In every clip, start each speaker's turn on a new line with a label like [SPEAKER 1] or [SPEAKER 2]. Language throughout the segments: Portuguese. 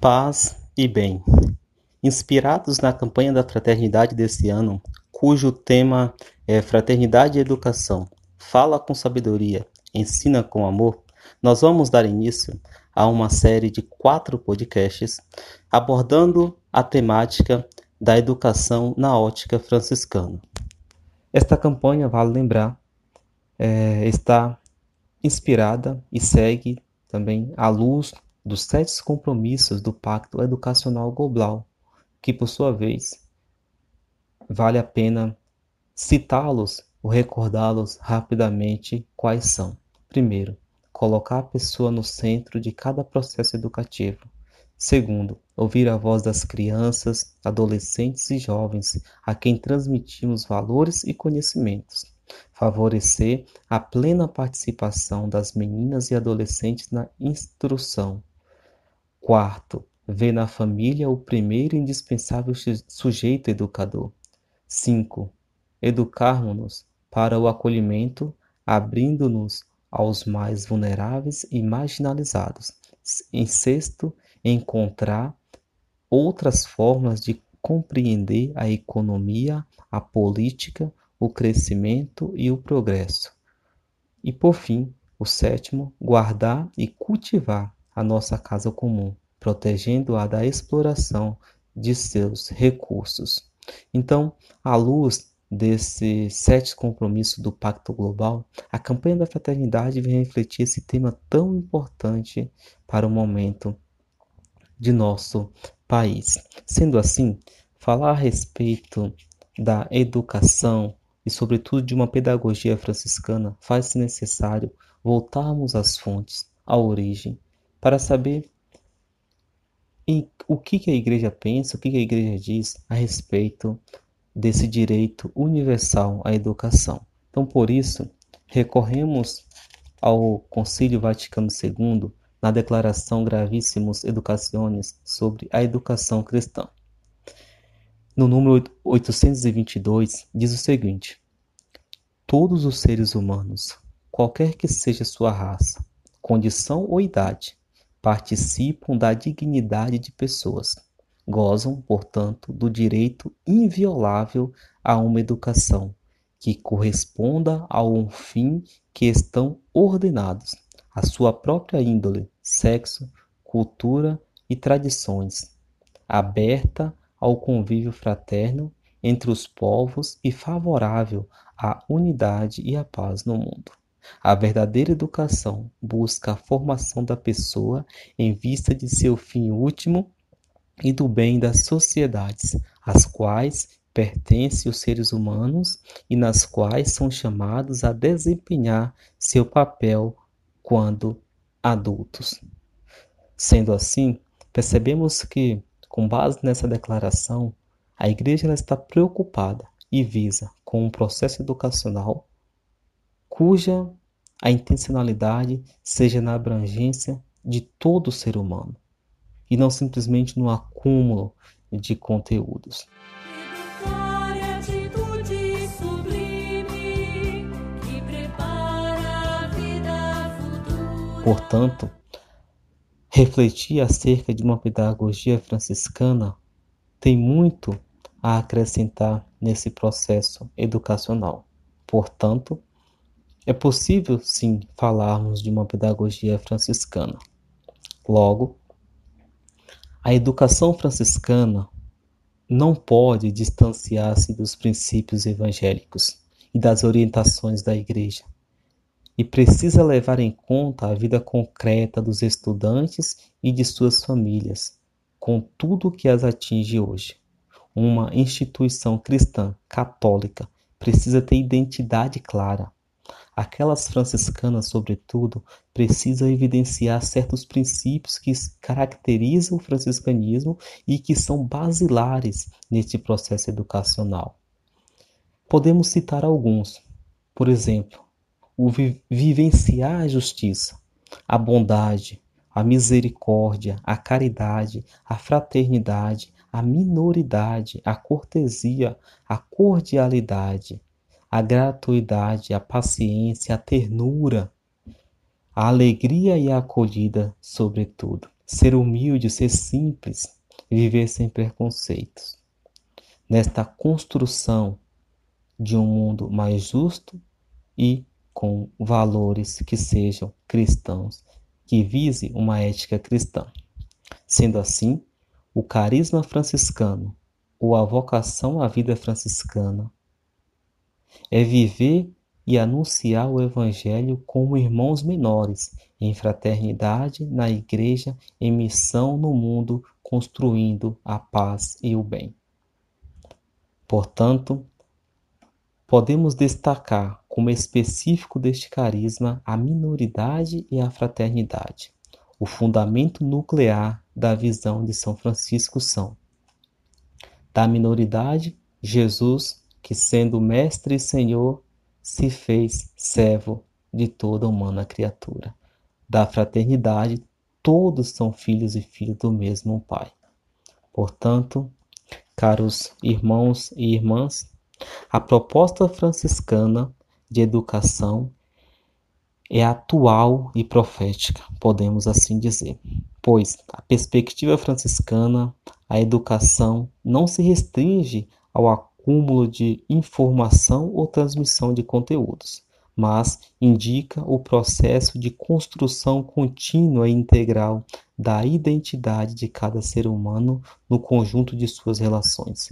[SPEAKER 1] Paz e bem. Inspirados na campanha da fraternidade desse ano, cujo tema é Fraternidade e Educação, fala com sabedoria, ensina com amor, nós vamos dar início a uma série de quatro podcasts abordando a temática da educação na ótica franciscana. Esta campanha, vale lembrar, é, está inspirada e segue também à luz dos sete compromissos do Pacto Educacional Global, que, por sua vez, vale a pena citá-los ou recordá-los rapidamente quais são. Primeiro, colocar a pessoa no centro de cada processo educativo. Segundo, ouvir a voz das crianças, adolescentes e jovens a quem transmitimos valores e conhecimentos favorecer a plena participação das meninas e adolescentes na instrução. Quarto, ver na família o primeiro indispensável sujeito educador. 5. Educarmos-nos para o acolhimento, abrindo-nos aos mais vulneráveis e marginalizados. Em sexto, encontrar outras formas de compreender a economia, a política, o crescimento e o progresso. E por fim, o sétimo, guardar e cultivar a nossa casa comum, protegendo-a da exploração de seus recursos. Então, à luz desse sete compromisso do Pacto Global, a campanha da fraternidade vem refletir esse tema tão importante para o momento de nosso país. Sendo assim, falar a respeito da educação, e, sobretudo, de uma pedagogia franciscana, faz-se necessário voltarmos às fontes, à origem, para saber o que, que a Igreja pensa, o que, que a Igreja diz a respeito desse direito universal à educação. Então, por isso, recorremos ao Concílio Vaticano II na Declaração Gravíssimos Educaciones sobre a educação cristã no número 822, diz o seguinte: Todos os seres humanos, qualquer que seja sua raça, condição ou idade, participam da dignidade de pessoas. Gozam, portanto, do direito inviolável a uma educação que corresponda a um fim que estão ordenados, a sua própria índole, sexo, cultura e tradições, aberta ao convívio fraterno entre os povos e favorável à unidade e à paz no mundo. A verdadeira educação busca a formação da pessoa em vista de seu fim último e do bem das sociedades, às quais pertencem os seres humanos e nas quais são chamados a desempenhar seu papel quando adultos. Sendo assim, percebemos que com base nessa declaração, a Igreja está preocupada e visa com um processo educacional cuja a intencionalidade seja na abrangência de todo o ser humano e não simplesmente no acúmulo de conteúdos. Portanto, Refletir acerca de uma pedagogia franciscana tem muito a acrescentar nesse processo educacional. Portanto, é possível sim falarmos de uma pedagogia franciscana. Logo, a educação franciscana não pode distanciar-se dos princípios evangélicos e das orientações da Igreja e precisa levar em conta a vida concreta dos estudantes e de suas famílias, com tudo que as atinge hoje. Uma instituição cristã católica precisa ter identidade clara. Aquelas franciscanas, sobretudo, precisam evidenciar certos princípios que caracterizam o franciscanismo e que são basilares neste processo educacional. Podemos citar alguns. Por exemplo, o vi vivenciar a justiça, a bondade, a misericórdia, a caridade, a fraternidade, a minoridade, a cortesia, a cordialidade, a gratuidade, a paciência, a ternura, a alegria e a acolhida, sobretudo. ser humilde, ser simples, viver sem preconceitos. Nesta construção de um mundo mais justo e com valores que sejam cristãos, que vise uma ética cristã. Sendo assim, o carisma franciscano ou a vocação à vida franciscana é viver e anunciar o Evangelho como irmãos menores, em fraternidade na igreja, em missão no mundo, construindo a paz e o bem. Portanto, podemos destacar como específico deste carisma a minoridade e a fraternidade. O fundamento nuclear da visão de São Francisco são: da minoridade, Jesus, que sendo Mestre e Senhor, se fez servo de toda humana criatura. Da fraternidade, todos são filhos e filhos do mesmo Pai. Portanto, caros irmãos e irmãs, a proposta franciscana de educação é atual e profética, podemos assim dizer, pois a perspectiva franciscana, a educação não se restringe ao acúmulo de informação ou transmissão de conteúdos, mas indica o processo de construção contínua e integral da identidade de cada ser humano no conjunto de suas relações.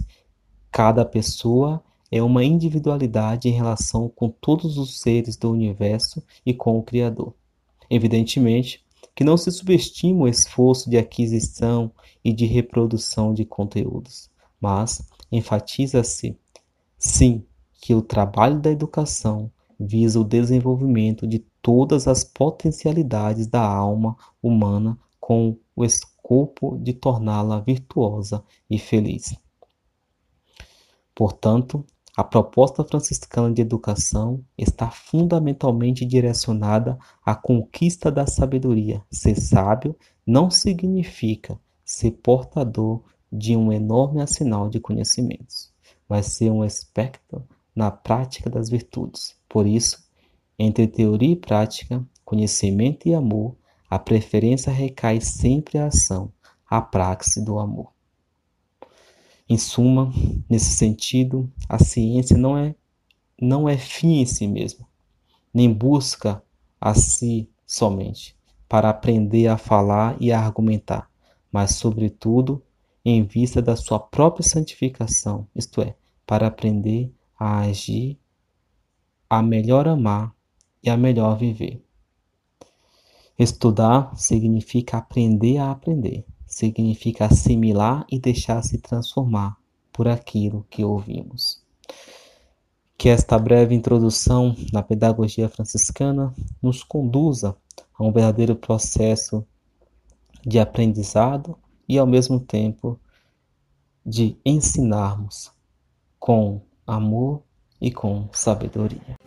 [SPEAKER 1] Cada pessoa é uma individualidade em relação com todos os seres do universo e com o Criador. Evidentemente, que não se subestima o esforço de aquisição e de reprodução de conteúdos, mas enfatiza-se, sim, que o trabalho da educação visa o desenvolvimento de todas as potencialidades da alma humana com o escopo de torná-la virtuosa e feliz. Portanto, a proposta franciscana de educação está fundamentalmente direcionada à conquista da sabedoria. Ser sábio não significa ser portador de um enorme arsenal de conhecimentos, mas ser um aspecto na prática das virtudes. Por isso, entre teoria e prática, conhecimento e amor, a preferência recai sempre à ação, à praxe do amor. Em suma, nesse sentido, a ciência não é não é fim em si mesma, nem busca a si somente para aprender a falar e a argumentar, mas sobretudo em vista da sua própria santificação, isto é, para aprender a agir, a melhor amar e a melhor viver. Estudar significa aprender a aprender, significa assimilar e deixar-se transformar por aquilo que ouvimos. Que esta breve introdução na pedagogia franciscana nos conduza a um verdadeiro processo de aprendizado e, ao mesmo tempo, de ensinarmos com amor e com sabedoria.